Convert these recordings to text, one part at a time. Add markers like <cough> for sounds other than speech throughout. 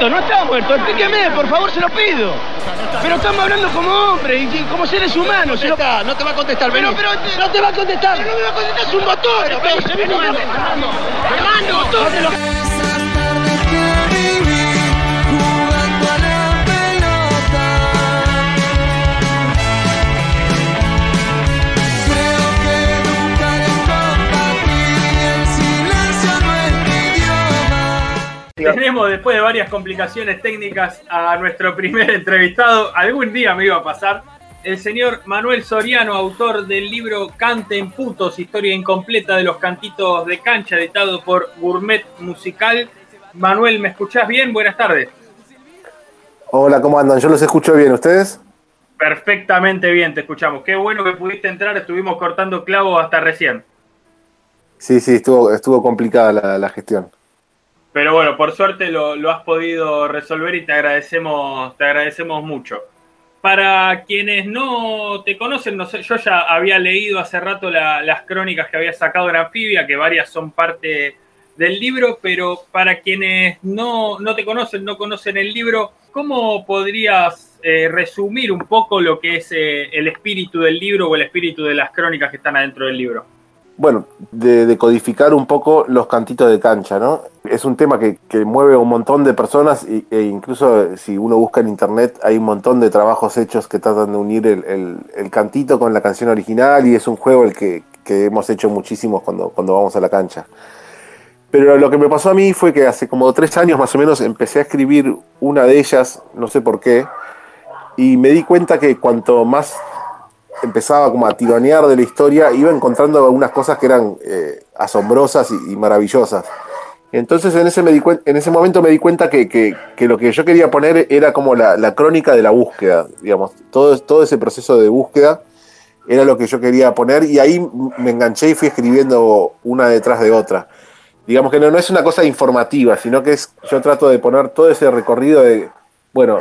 muerto, no está muerto. Explíqueme, por favor, se lo pido. Pero estamos hablando como hombres y como seres humanos. No, no te va a contestar, pero, pero no te va a contestar. No me va a contestar, es un botón. Pero, viene hermano. Hermano, Tenemos después de varias complicaciones técnicas a nuestro primer <laughs> entrevistado. Algún día me iba a pasar. El señor Manuel Soriano, autor del libro Canten Putos, historia incompleta de los cantitos de cancha, editado por Gourmet Musical. Manuel, ¿me escuchás bien? Buenas tardes. Hola, ¿cómo andan? Yo los escucho bien, ¿ustedes? Perfectamente bien, te escuchamos. Qué bueno que pudiste entrar, estuvimos cortando clavos hasta recién. Sí, sí, estuvo, estuvo complicada la, la gestión. Pero bueno, por suerte lo, has podido resolver y te agradecemos, te agradecemos mucho. Para quienes no te conocen, no sé, yo ya había leído hace rato la- las crónicas que había sacado en Anfibia, que varias son parte del libro, pero para quienes no, no te conocen, no conocen el libro, ¿cómo podrías eh, resumir un poco lo que es eh, el espíritu del libro o el espíritu de las crónicas que están adentro del libro? Bueno, de, codificar un poco los cantitos de cancha, ¿no? Es un tema que, mueve a un montón de personas e incluso eh, si uno busca en internet hay un montón de trabajos hechos que tratan de unir el, el- el cantito con la canción original y es un juego el que, que hemos hecho muchísimos cuando, cuando vamos a la cancha. Pero lo que me pasó a mí fue que hace como tres años más o menos empecé a escribir una de ellas, no sé por qué, y me di cuenta que cuanto más empezaba como a tironear de la historia, iba encontrando algunas cosas que eran eh, asombrosas y, maravillosas. Entonces en ese, en ese momento me di cuenta que, que- que lo que yo quería poner era como la, la crónica de la búsqueda, digamos, todo, todo ese proceso de búsqueda era lo que yo quería poner y ahí me enganché y fui escribiendo una detrás de otra. Digamos que no, no es una cosa informativa, sino que es, yo trato de poner todo ese recorrido de, bueno,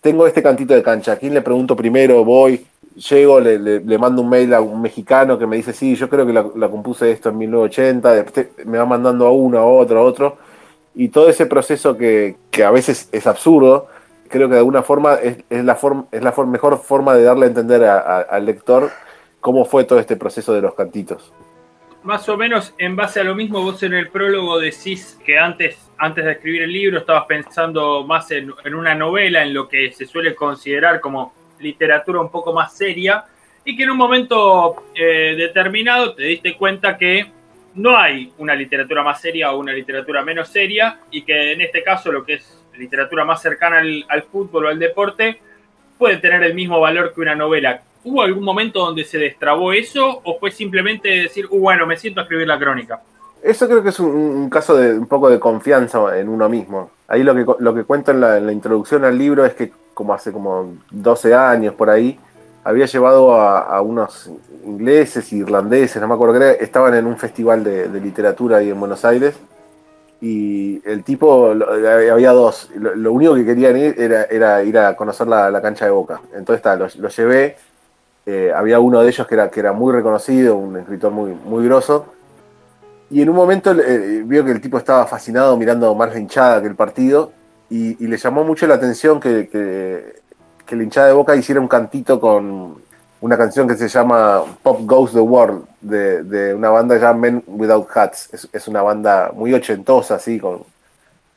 tengo este cantito de cancha, ¿a quién le pregunto primero? Voy, llego, le, le- le mando un mail a un mexicano que me dice, sí, yo creo que la, compuse esto en 1980, después me va mandando a uno, a otro, a otro, y todo ese proceso que, que a veces es absurdo, creo que de alguna forma es, la, forma es la mejor forma de darle a entender al lector cómo fue todo este proceso de los cantitos. Más o menos en base a lo mismo, vos en el prólogo decís que antes, antes de escribir el libro estabas pensando más en, en una novela, en lo que se suele considerar como literatura un poco más seria, y que en un momento eh, determinado te diste cuenta que no hay una literatura más seria o una literatura menos seria, y que en este caso lo que es literatura más cercana al, fútbol o al deporte puede tener el mismo valor que una novela. ¿Hubo algún momento donde se destrabó eso o fue simplemente decir, "Uh, bueno, me siento a escribir la crónica? Eso creo que es un, caso de un poco de confianza en uno mismo. Ahí lo que, lo que cuento en la introducción al libro es que como hace como 12 años por ahí, había llevado a, unos ingleses, irlandeses, no me acuerdo qué estaban en un festival de, literatura ahí en Buenos Aires y el tipo, lo- había dos, lo, único que querían ir era, ir a conocer la, cancha de Boca. Entonces está, lo, llevé, eh, había uno de ellos que era, que era muy reconocido, un escritor muy, muy grosso, y en un momento eh, vio que el tipo estaba fascinado mirando más hinchada que el partido y, y le llamó mucho la atención que, que, que la hinchada de Boca hiciera un cantito con una canción que se llama Pop Goes the World de, de una banda llamada Men Without Hats. Es, una banda muy ochentosa, así, con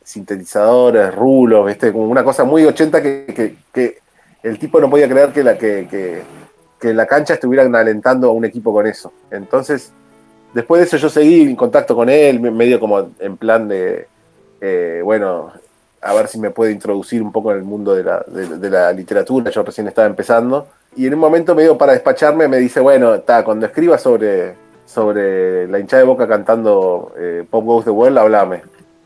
sintetizadores, rulos, ¿viste? como una cosa muy ochenta que, que, el tipo no podía creer que que, que, que la cancha estuvieran alentando a un equipo con eso. Entonces, después de eso yo seguí en contacto con él, medio como en plan de, eh, bueno, a ver si me puede introducir un poco en el mundo de la, de, la, literatura, yo recién estaba empezando. Y en un momento medio para despacharme me dice, bueno, está, cuando escriba sobre, sobre la hinchada de boca cantando eh, Pop Goes the World, hablame.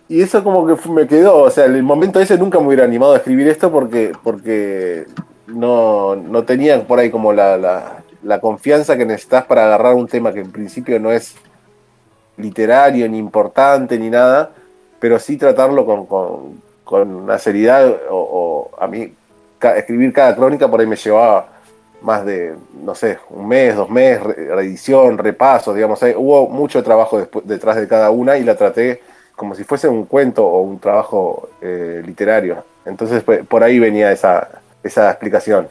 Y eso como que me quedó, o sea, en el momento ese nunca me hubiera animado a escribir esto porque, porque no, no tenía por ahí como la, la, confianza que necesitas para agarrar un tema que en principio no es literario, ni importante, ni nada, pero sí tratarlo con, con una seriedad, o, a mí escribir cada crónica por ahí me llevaba más de, no sé, un mes, dos meses, reedición, repaso, digamos, hubo mucho trabajo detrás de cada una y la traté como si fuese un cuento o un trabajo eh, literario. Entonces pues, por ahí venía esa, esa explicación.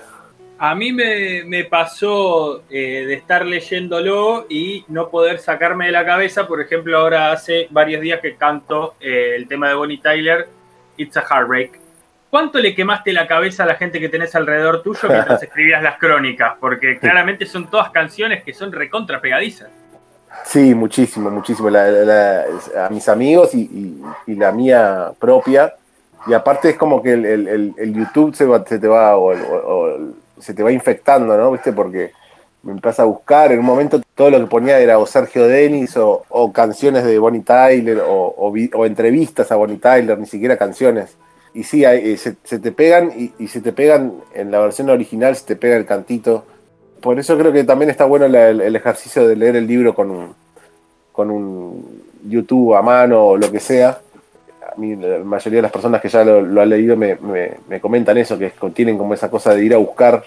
A mí me, pasó eh, de estar leyéndolo y no poder sacarme de la cabeza, por ejemplo, ahora hace varios días que canto eh, el tema de Bonnie Tyler, It's a Heartbreak. ¿Cuánto le quemaste la cabeza a la gente que tenés alrededor tuyo mientras <laughs> escribías las crónicas? Porque claramente son todas canciones que son recontra pegadizas. Sí, muchísimo, muchísimo. a mis amigos y, la mía propia. Y aparte es como que el, YouTube se, se, te va se te va infectando, ¿no? ¿Viste? Porque me empieza a buscar. En un momento todo lo que ponía era o Sergio Denis o, canciones de Bonnie Tyler o, entrevistas a Bonnie Tyler, ni siquiera canciones. Y sí, eh, se, te pegan y, se te pegan en la versión original, se te pega el cantito. Por eso creo que también está bueno el, ejercicio de leer el libro con un, con un YouTube a mano o lo que sea. A mí, la mayoría de las personas que ya lo, han leído me, comentan eso, que tienen como esa cosa de ir a buscar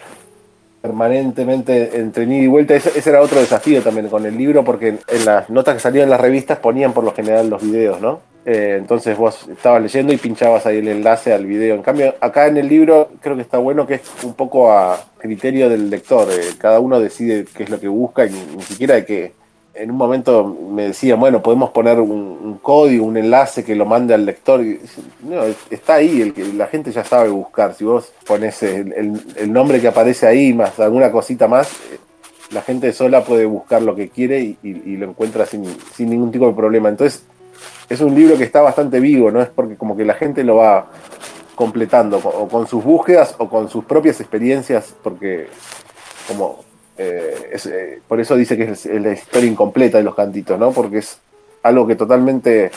permanentemente entre ida y vuelta. Ese, era otro desafío también con el libro, porque en las notas que salían en las revistas ponían por lo general los videos, ¿no? Eh, entonces vos estabas leyendo y pinchabas ahí el enlace al video. En cambio, acá en el libro creo que está bueno que es un poco a criterio del lector. Eh, cada uno decide qué es lo que busca y ni, siquiera de que en un momento me decían, bueno, podemos poner un, código, un enlace que lo mande al lector. no, está ahí, la gente ya sabe buscar. Si vos pones el, nombre que aparece ahí, más alguna cosita más, eh, la gente sola puede buscar lo que quiere y, lo encuentra sin, sin, ningún tipo de problema. Entonces, es un libro que está bastante vivo, ¿no? Es porque como que la gente lo va completando, o con sus búsquedas o con sus propias experiencias, porque como eh, eh, por eso dice que es, la historia incompleta de los cantitos, ¿no? Porque es algo que totalmente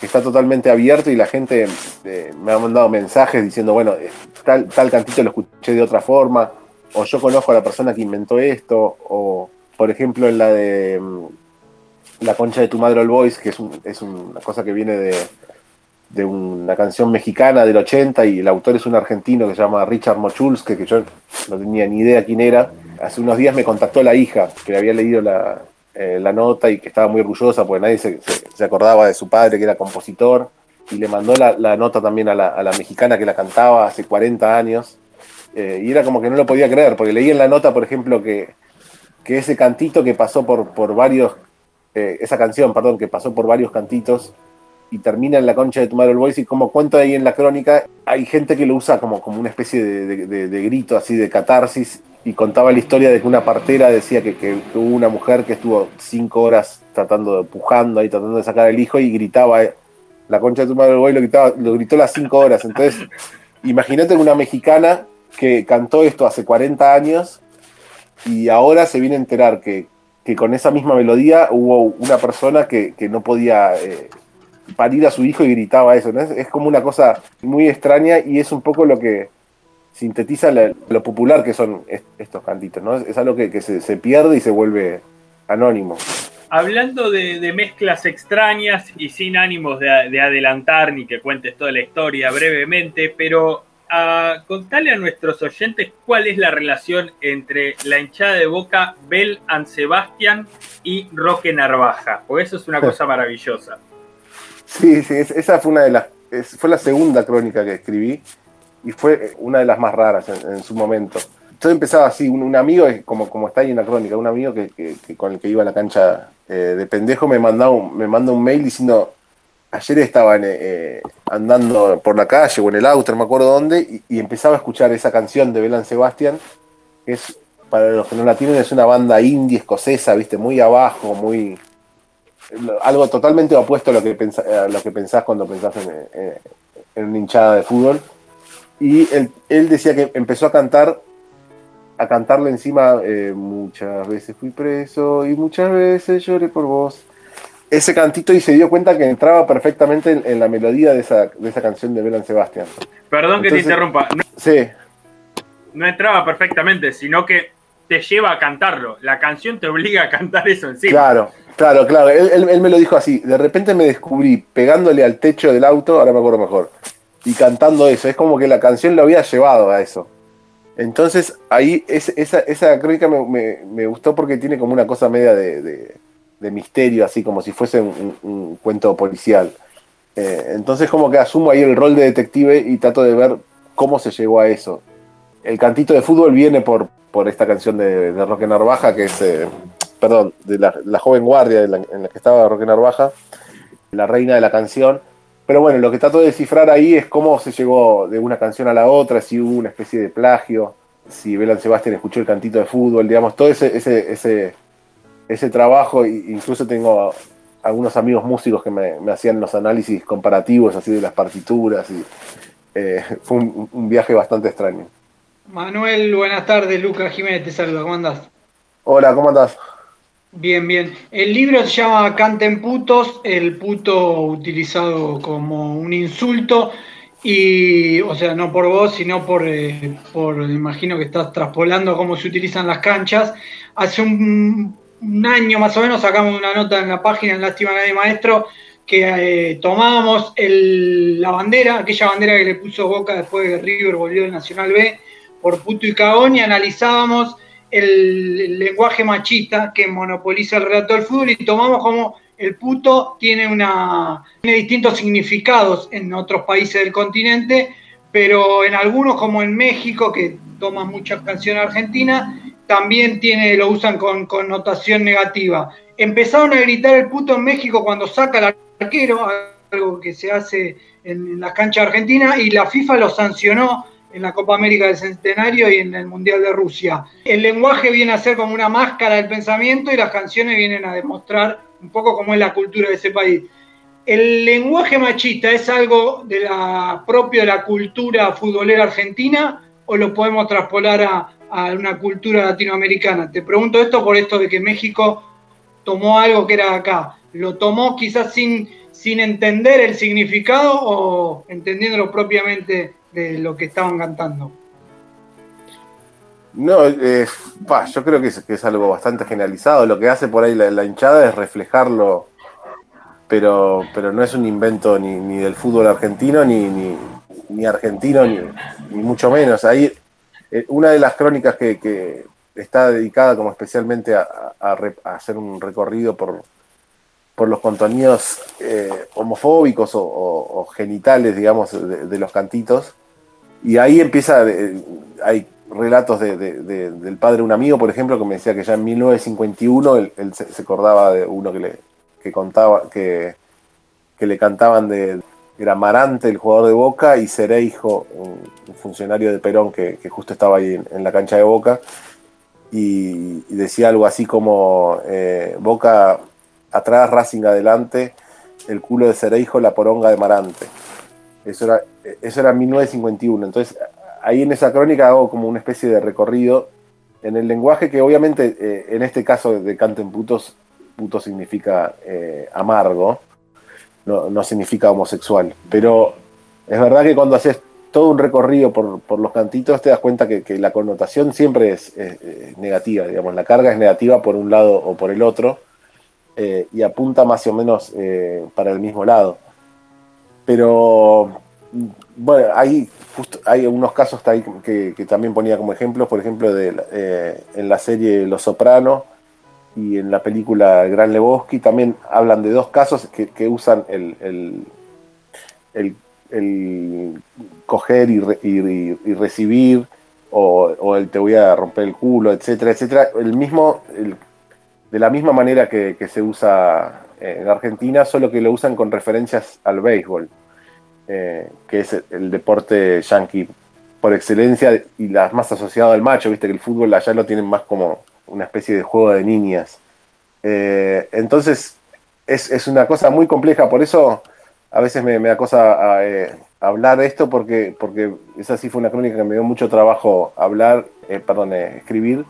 que está totalmente abierto y la gente eh, me ha mandado mensajes diciendo, bueno, tal, tal cantito lo escuché de otra forma, o yo conozco a la persona que inventó esto, o por ejemplo en la de mm, La concha de tu madre All Boys, que es una cosa que viene de, de una canción mexicana del 80 y el autor es un argentino que se llama Richard Mochuls, que, yo no tenía ni idea quién era. Hace unos días me contactó la hija, que había leído la, eh, la nota y que estaba muy orgullosa porque nadie se, se, acordaba de su padre que era compositor. Y le mandó la, la nota también a la, a la, mexicana que la cantaba hace 40 años. Eh, y era como que no lo podía creer, porque leí en la nota, por ejemplo, que, que ese cantito que pasó por, por varios, eh, esa canción, perdón, que pasó por varios cantitos, y termina en la concha de tu madre el voice y como cuento ahí en la crónica, hay gente que lo usa como, como una especie de, grito así de catarsis y contaba la historia de que una partera decía que, hubo una mujer que estuvo cinco horas tratando de pujando ahí, tratando de sacar el hijo y gritaba eh, la concha de tu madre voice lo, lo gritó las cinco horas. Entonces, imagínate una mexicana que cantó esto hace 40 años y ahora se viene a enterar que, con esa misma melodía hubo una persona que, no podía... Eh, parir a su hijo y gritaba eso. Es, como una cosa muy extraña y es un poco lo que sintetiza lo popular que son estos cantitos. ¿no? Es, algo que, se, pierde y se vuelve anónimo. Hablando de, mezclas extrañas y sin ánimos de, adelantar ni que cuentes toda la historia brevemente, pero a, contale a nuestros oyentes cuál es la relación entre la hinchada de boca Bel and Sebastián y Roque Narvaja, porque eso es una cosa maravillosa. Sí, sí, esa fue una de las, fue la segunda crónica que escribí y fue una de las más raras en, su momento. Todo empezaba así, un, amigo, como, como está ahí en la crónica, un amigo que, con el que iba a la cancha eh, de pendejo me, mandó, me manda un mail diciendo, ayer estaba eh, andando por la calle o en el auto, no me acuerdo dónde, y, empezaba a escuchar esa canción de Belan Sebastian, que es, para los que no la tienen, es una banda indie escocesa, viste, muy abajo, muy... Algo totalmente opuesto a lo que, a lo que pensás cuando pensás en, en, una hinchada de fútbol. Y él, él, decía que empezó a cantar, a cantarle encima, eh, muchas veces fui preso y muchas veces lloré por vos ese cantito y se dio cuenta que entraba perfectamente en, la melodía de esa, de esa, canción de Belan Sebastián. Perdón que te interrumpa. No, sí. No entraba perfectamente, sino que te lleva a cantarlo. La canción te obliga a cantar eso encima. Claro, claro, claro. Él, me lo dijo así. De repente me descubrí pegándole al techo del auto, ahora me acuerdo mejor, y cantando eso. Es como que la canción lo había llevado a eso. Entonces ahí esa, esa crónica me, gustó porque tiene como una cosa media de misterio, así como si fuese un, cuento policial. Eh, entonces como que asumo ahí el rol de detective y trato de ver cómo se llegó a eso. El cantito de fútbol viene por, por esta canción de, Roque Narvaja, que es, eh, perdón, de la, joven guardia en la que estaba Roque Narvaja, la reina de la canción. Pero bueno, lo que trato de descifrar ahí es cómo se llegó de una canción a la otra, si hubo una especie de plagio, si Belan Sebastián escuchó el cantito de fútbol, digamos, todo ese, ese, ese ese trabajo, incluso tengo algunos amigos músicos que me, hacían los análisis comparativos así de las partituras y eh, fue un, viaje bastante extraño. Manuel, buenas tardes, Lucas Jiménez te saluda, ¿cómo andás? Hola, ¿cómo andás? Bien, bien. El libro se llama Canten putos, el puto utilizado como un insulto y, o sea, no por vos, sino por, eh, por, imagino que estás traspolando cómo se utilizan las canchas. Hace un año más o menos sacamos una nota en la página en Lástima de Maestro que eh, tomábamos la bandera, aquella bandera que le puso Boca después de que River volvió del Nacional B por puto y cagón y analizábamos el, lenguaje machista que monopoliza el relato del fútbol y tomamos como el puto tiene, una, tiene distintos significados en otros países del continente, pero en algunos como en México, que toma mucha canción argentina, también tiene, lo usan con connotación negativa. Empezaron a gritar el puto en México cuando saca el arquero, algo que se hace en, las canchas argentinas, y la FIFA lo sancionó en la Copa América del Centenario y en el Mundial de Rusia. El lenguaje viene a ser como una máscara del pensamiento y las canciones vienen a demostrar un poco cómo es la cultura de ese país. ¿El lenguaje machista es algo de la, propio de la cultura futbolera argentina o lo podemos traspolar a, una cultura latinoamericana. Te pregunto esto por esto de que México tomó algo que era acá. ¿Lo tomó quizás sin, sin entender el significado o entendiéndolo propiamente lo que estaban cantando? No, yo creo que es, algo bastante generalizado. Lo que hace por ahí la, hinchada es reflejarlo, pero, pero no es un invento ni, del fútbol argentino, ni, ni, argentino, ni, ni, mucho menos. Ahí eh, una de las crónicas que, está dedicada como especialmente a, hacer un recorrido por, por los contenidos eh, homofóbicos o, genitales, digamos, de, los cantitos. Y ahí empieza, hay relatos del padre de un amigo, por ejemplo, que me decía que ya en 1951 él, se, acordaba de uno que le contaba, que, que le cantaban de, era Marante, el jugador de Boca, y Cereijo, un, funcionario de Perón que, justo estaba ahí en, la cancha de Boca, y, decía algo así como eh, Boca atrás, Racing adelante, el culo de Cereijo, la poronga de Marante. Eso era, eso era 1951. Entonces, ahí en esa crónica hago como una especie de recorrido en el lenguaje que obviamente eh, en este caso de Canten Putos, puto significa eh, amargo, no, significa homosexual. Pero es verdad que cuando haces todo un recorrido por, los cantitos te das cuenta que, la connotación siempre es, negativa, digamos, la carga es negativa por un lado o por el otro eh, y apunta más o menos para el mismo lado. Pero bueno, hay, hay unos casos que, también ponía como ejemplos, por ejemplo, eh, en la serie Los Sopranos, y en la película Gran Lebowski también hablan de dos casos que, usan el, el, coger y, recibir o, el te voy a romper el culo, etcétera, etcétera. El mismo, de la misma manera que, se usa en Argentina, solo que lo usan con referencias al béisbol, eh, que es el deporte yankee por excelencia y las más asociado al macho, viste que el fútbol allá lo tienen más como una especie de juego de niñas. Eh, entonces, es, una cosa muy compleja, por eso a veces me, da cosa eh, hablar de esto, porque, porque esa sí fue una crónica que me dio mucho trabajo hablar, eh, perdón, escribir,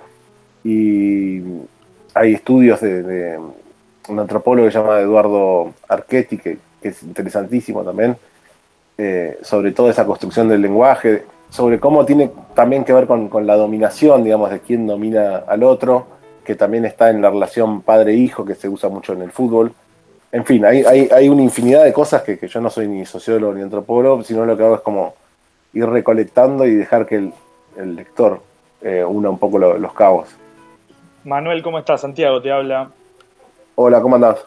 y hay estudios de, un antropólogo que se llama Eduardo Archetti, que, es interesantísimo también, sobre toda esa construcción del lenguaje, sobre cómo tiene también que ver con, la dominación, digamos, de quién domina al otro, que también está en la relación padre-hijo que se usa mucho en el fútbol. En fin, hay, hay, una infinidad de cosas que, yo no soy ni sociólogo ni antropólogo, sino lo que hago es como ir recolectando y dejar que el, lector eh, una un poco los cabos. Manuel, ¿cómo estás? Santiago te habla. Hola, ¿cómo andás?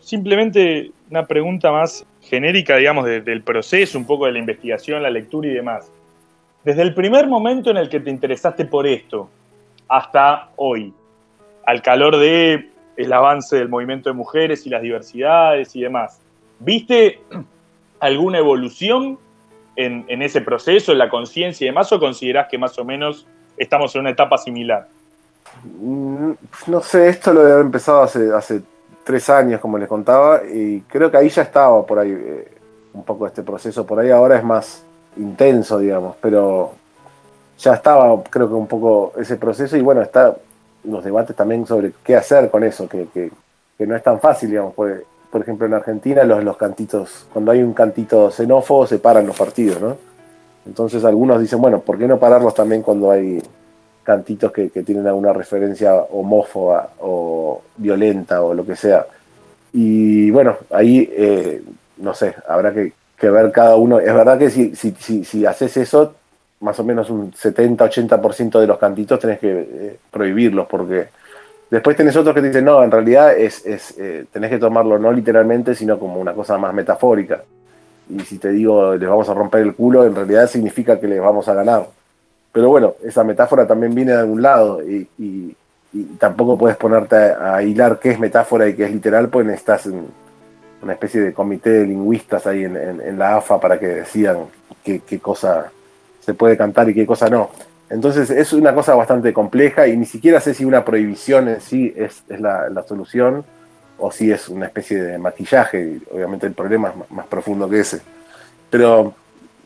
Simplemente una pregunta más genérica, digamos, del proceso, un poco de la investigación, la lectura y demás. Desde el primer momento en el que te interesaste por esto hasta hoy, al calor de el avance del movimiento de mujeres y las diversidades y demás, ¿viste alguna evolución en, ese proceso, en la conciencia y demás, o considerás que más o menos estamos en una etapa similar? Mm, no sé, esto lo había empezado hace, hace tres años, como les contaba, y creo que ahí ya estaba por ahí eh, un poco este proceso, por ahí ahora es más, intenso, digamos, pero ya estaba, creo que un poco ese proceso. Y bueno, está los debates también sobre qué hacer con eso, que, que, no es tan fácil, digamos, por, por ejemplo en Argentina los, los cantitos, cuando hay un cantito xenófobo se paran los partidos, ¿no? Entonces algunos dicen, bueno, ¿por qué no pararlos también cuando hay cantitos que, tienen alguna referencia homófoba o violenta o lo que sea? Y bueno, ahí, eh, no sé, habrá que, ver cada uno. Es verdad que si, si, si, haces eso, más o menos un 70-80% de los cantitos tenés que eh, prohibirlos, porque después tenés otros que dicen, no, en realidad es, es eh, tenés que tomarlo no literalmente, sino como una cosa más metafórica. Y si te digo, les vamos a romper el culo, en realidad significa que les vamos a ganar. Pero bueno, esa metáfora también viene de algún lado y, y, tampoco puedes ponerte a, hilar qué es metáfora y qué es literal, pues estás en, una especie de comité de lingüistas ahí en, la AFA para que decidan qué, cosa se puede cantar y qué cosa no. Entonces es una cosa bastante compleja y ni siquiera sé si una prohibición en sí es, la, solución o si es una especie de maquillaje. Obviamente el problema es más, profundo que ese. Pero,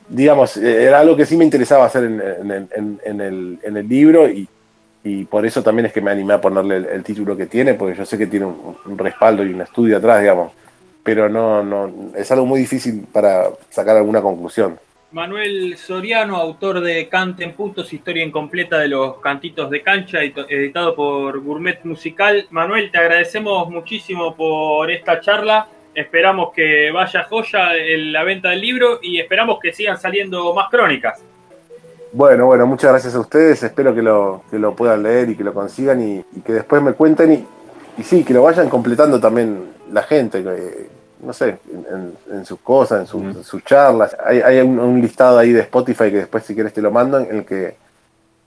digamos, era algo que sí me interesaba hacer en, el, libro y, por eso también es que me animé a ponerle el, título que tiene, porque yo sé que tiene un respaldo y un estudio atrás, digamos pero no, no, es algo muy difícil para sacar alguna conclusión. Manuel Soriano, autor de Cante en Puntos, historia incompleta de los cantitos de cancha, editado por Gourmet Musical. Manuel, te agradecemos muchísimo por esta charla. Esperamos que vaya joya en la venta del libro y esperamos que sigan saliendo más crónicas. Bueno, bueno, muchas gracias a ustedes. Espero que lo, que lo puedan leer y que lo consigan y, que después me cuenten y, y, sí, que lo vayan completando también la gente. Que, no sé, en, sus cosas, en, sus charlas. Hay, un, listado ahí de Spotify que después si quieres te lo mando, en el que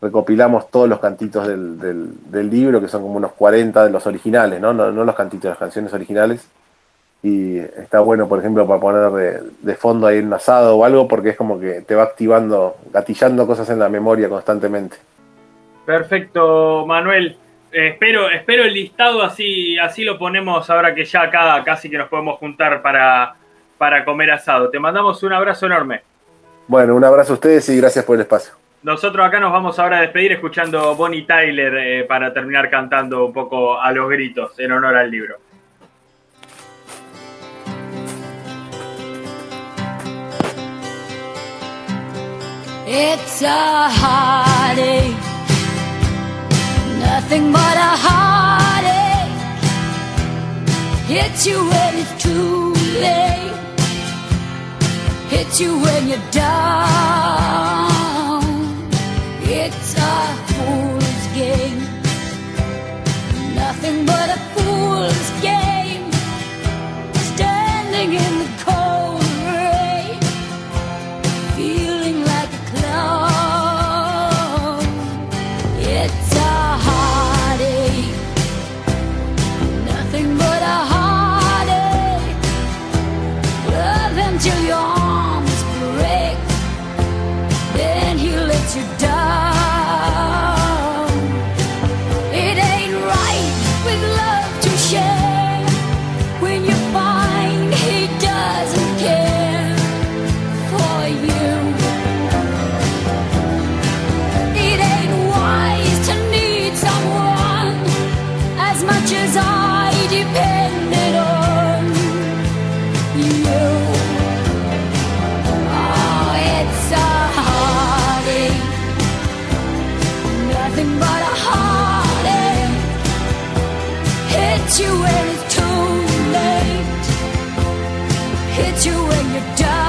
recopilamos todos los cantitos del, libro, que son como unos 40 de los originales, ¿no? No, los cantitos, las canciones originales. Y está bueno, por ejemplo, para poner de, de, fondo ahí un asado o algo, porque es como que te va activando, gatillando cosas en la memoria constantemente. Perfecto, Manuel. Eh, espero, espero el listado así, así lo ponemos ahora que ya acá casi que nos podemos juntar para, para comer asado. Te mandamos un abrazo enorme. Bueno, un abrazo a ustedes y gracias por el espacio. Nosotros acá nos vamos ahora a despedir escuchando Bonnie Tyler eh, para terminar cantando un poco a los gritos en honor al libro. It's a heartache, nothing but a heartache. Hits you when it's too late, hits you when you're down. It's a fool's game, rainbow nothing but a heartache. Hits you when it's too late. Hits you when you're down.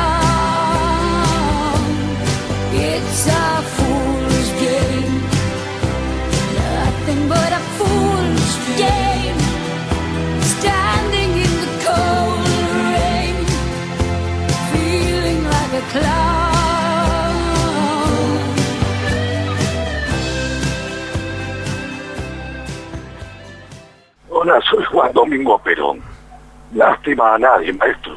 It's a fool's game. Nothing but a fool's game. Standing in the cold rain. Feeling like a clown. Hola, <laughs> soy Juan Domingo Perón. Lástima a nadie, maestro.